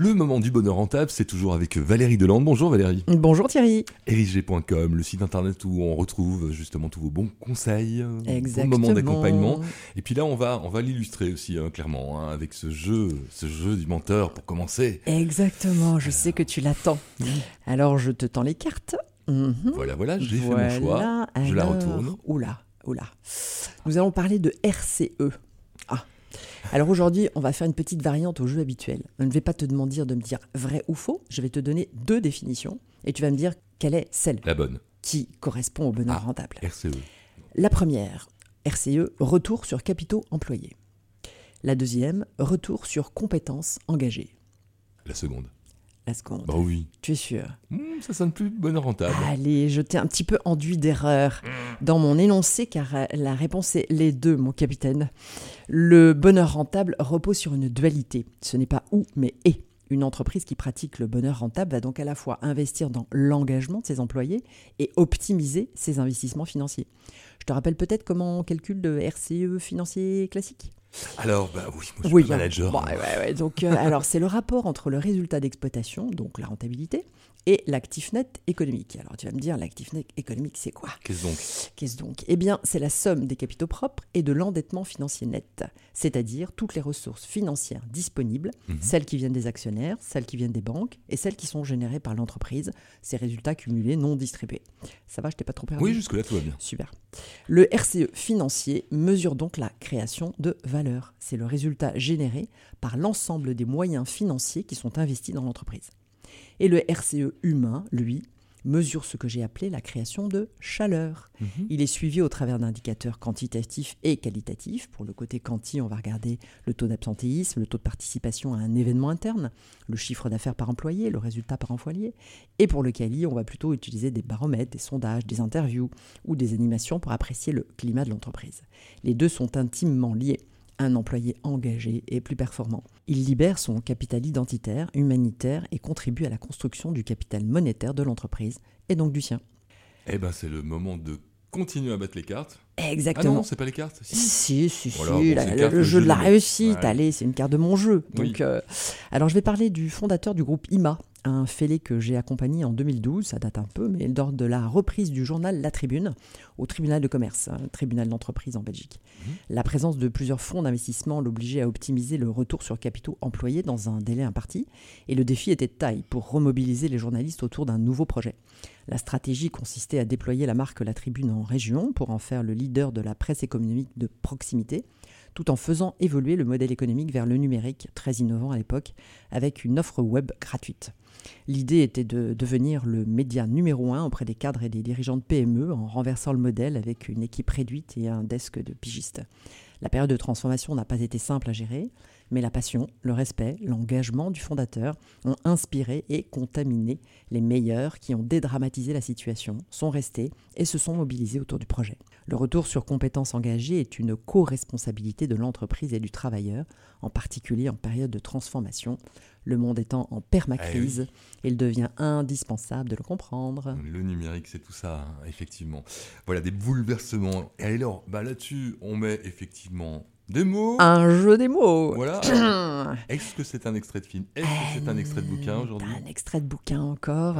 Le moment du bonheur rentable, c'est toujours avec Valérie Delande. Bonjour Valérie. Bonjour Thierry. Erigé.com, le site internet où on retrouve justement tous vos bons conseils, Exactement. bons moments d'accompagnement. Et puis là, on va, on va l'illustrer aussi hein, clairement hein, avec ce jeu, ce jeu du menteur pour commencer. Exactement, je sais que tu l'attends. Alors je te tends les cartes. Mhm. Voilà, voilà, j'ai Voilà, fait mon choix. Je la retourne. Oula, oula. Nous allons parler de RCE. Alors aujourd'hui, on va faire une petite variante au jeu habituel. Je ne vais pas te demander de me dire vrai ou faux. Je vais te donner deux définitions et tu vas me dire quelle est celle La bonne. qui correspond au bonheur Ah. rentable. RCE. La première, RCE, retour sur capitaux employés. La deuxième, retour sur compétences engagées. La seconde. La seconde. Bah oui. Tu es sûr Hmm, ça sonne plus bonheur rentable. Allez, je t'ai un petit peu enduit d'erreur dans mon énoncé car euh, la réponse est les deux, mon capitaine. Le bonheur rentable repose sur une dualité. Ce n'est pas ou, mais et. Une entreprise qui pratique le bonheur rentable va donc à la fois investir dans l'engagement de ses employés et optimiser ses investissements financiers. Je te rappelle peut-être comment on calcule le RCE financier classique? Alors, bah oui, moi je suis oui, manager. ouais, ouais. Donc, euh, alors, c'est le rapport entre le résultat d'exploitation, donc la rentabilité, et l'actif net économique. Alors, tu vas me dire, l'actif net économique, c'est quoi? Qu'est-ce donc? Qu'est-ce donc? Eh bien, c'est la somme des capitaux propres et de l'endettement financier net, c'est-à-dire toutes les ressources financières disponibles, Mhm. celles qui viennent des actionnaires, celles qui viennent des banques et celles qui sont générées par l'entreprise, ces résultats cumulés non distribués. Ça va, je t'ai pas trop perdu? Oui, jusque-là tout va bien. Super. Le RCE financier mesure donc la création de valeur. C'est le résultat généré par l'ensemble des moyens financiers qui sont investis dans l'entreprise. Et le RCE humain, lui, mesure ce que j'ai appelé la création de chaleur. Mhm. Il est suivi au travers d'indicateurs quantitatifs et qualitatifs. Pour le côté quanti, on va regarder le taux d'absentéisme, le taux de participation à un événement interne, le chiffre d'affaires par employé, le résultat par employé. Et pour le quali, on va plutôt utiliser des baromètres, des sondages, des interviews ou des animations pour apprécier le climat de l'entreprise. Les deux sont intimement liés. Un employé engagé est plus performant. Il libère son capital identitaire, humanitaire et contribue à la construction du capital monétaire de l'entreprise et donc du sien. Eh ben, c'est le moment de continuer à battre les cartes. Ah non, Exactement. non, c'est pas les cartes. si. Si, si, si, Voilà, bon, la- le, jeu de la réussite, Ouais. allez, c'est une carte de mon jeu. Oui. Euh, alors je vais parler du fondateur du groupe IMA, un fêlé que j'ai accompagné en 2012, ça date un peu, mais lors de la reprise du journal La Tribune au tribunal de commerce, un tribunal d'entreprise en Belgique. Mhm. La présence de plusieurs fonds d'investissement l'obligeait à optimiser le retour sur capitaux employés dans un délai imparti, et le défi était de taille pour remobiliser les journalistes autour d'un nouveau projet. La stratégie consistait à déployer la marque La Tribune en région pour en faire le leader de la presse économique de proximité, tout en faisant évoluer le modèle économique vers le numérique, très innovant à l'époque, avec une offre web gratuite. L'idée était de devenir le média numéro un auprès des cadres et des dirigeants de PME en renversant le modèle avec une équipe réduite et un desk de pigistes. La période de transformation n'a pas été simple à gérer, mais la passion, le respect, l'engagement du fondateur ont inspiré et contaminé les meilleurs qui ont dédramatisé la situation, sont restés et se sont mobilisés autour du projet. Le retour sur compétences engagées est une co-responsabilité de l'entreprise et du travailleur, en particulier en période de transformation. Le monde étant en permacrise, il devient indispensable de le comprendre. Le numérique, c'est tout ça, hein, effectivement. Voilà, des bouleversements. Et alors, bah, là-dessus, on met effectivement des mots. Un jeu des mots Voilà. Est-ce que c'est un extrait de film? Est-ce que c'est un extrait de bouquin aujourd'hui? Un extrait de bouquin encore.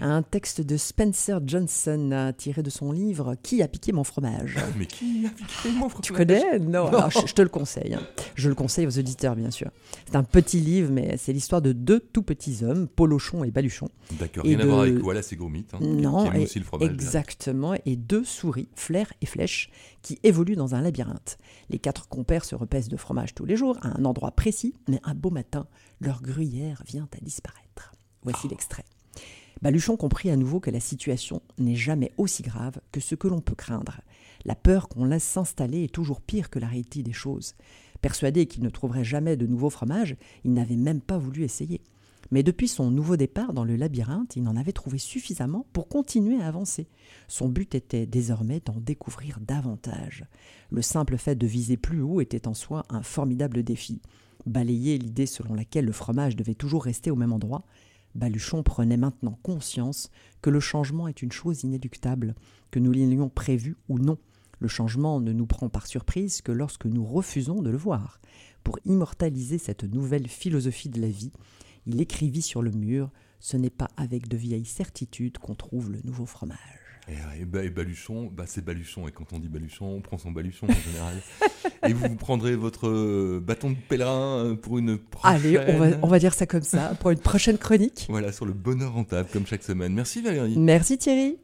Un texte de Spencer Johnson euh, tiré de son livre Qui a piqué mon fromage Mais qui a piqué mon Tu fromage? connais? Non, alors, je, je te le conseille. hein. Je le conseille aux auditeurs, bien sûr. C'est un petit livre, mais c'est l'histoire de deux tout petits hommes, Polochon et Baluchon. D'accord, Et rien à voir de- avec voilà, c'est Gromit. Hein, qui- Non, qui aime et- aussi le fromage. exactement. Et deux souris, Flair et Flèche, qui évoluent dans un labyrinthe. Les quatre compères se repaissent de fromage tous les jours, à un endroit précis, mais un beau matin, leur gruyère vient à disparaître. Voici Oh. l'extrait. Baluchon comprit à nouveau que la situation n'est jamais aussi grave que ce que l'on peut craindre. La peur qu'on laisse s'installer est toujours pire que la réalité des choses. Persuadé qu'il ne trouverait jamais de nouveau fromage, il n'avait même pas voulu essayer. Mais depuis son nouveau départ dans le labyrinthe, il en avait trouvé suffisamment pour continuer à avancer. Son but était désormais d'en découvrir davantage. Le simple fait de viser plus haut était en soi un formidable défi. Balayer l'idée selon laquelle le fromage devait toujours rester au même endroit, Baluchon prenait maintenant conscience que le changement est une chose inéluctable, que nous l'ayons prévu ou non. Le changement ne nous prend par surprise que lorsque nous refusons de le voir. Pour immortaliser cette nouvelle philosophie de la vie, il écrivit sur le mur Ce n'est pas avec de vieilles certitudes qu'on trouve le nouveau fromage. Et, et, bah, et Baluchon, bah, c'est Baluchon. Et quand on dit Baluchon, on prend son Baluchon en général. et vous, vous prendrez votre euh, bâton de pèlerin euh, pour une prochaine. Allez, on va, on va dire ça comme ça, pour une prochaine chronique. Voilà, sur le bonheur rentable, comme chaque semaine. Merci Valérie. Merci Thierry.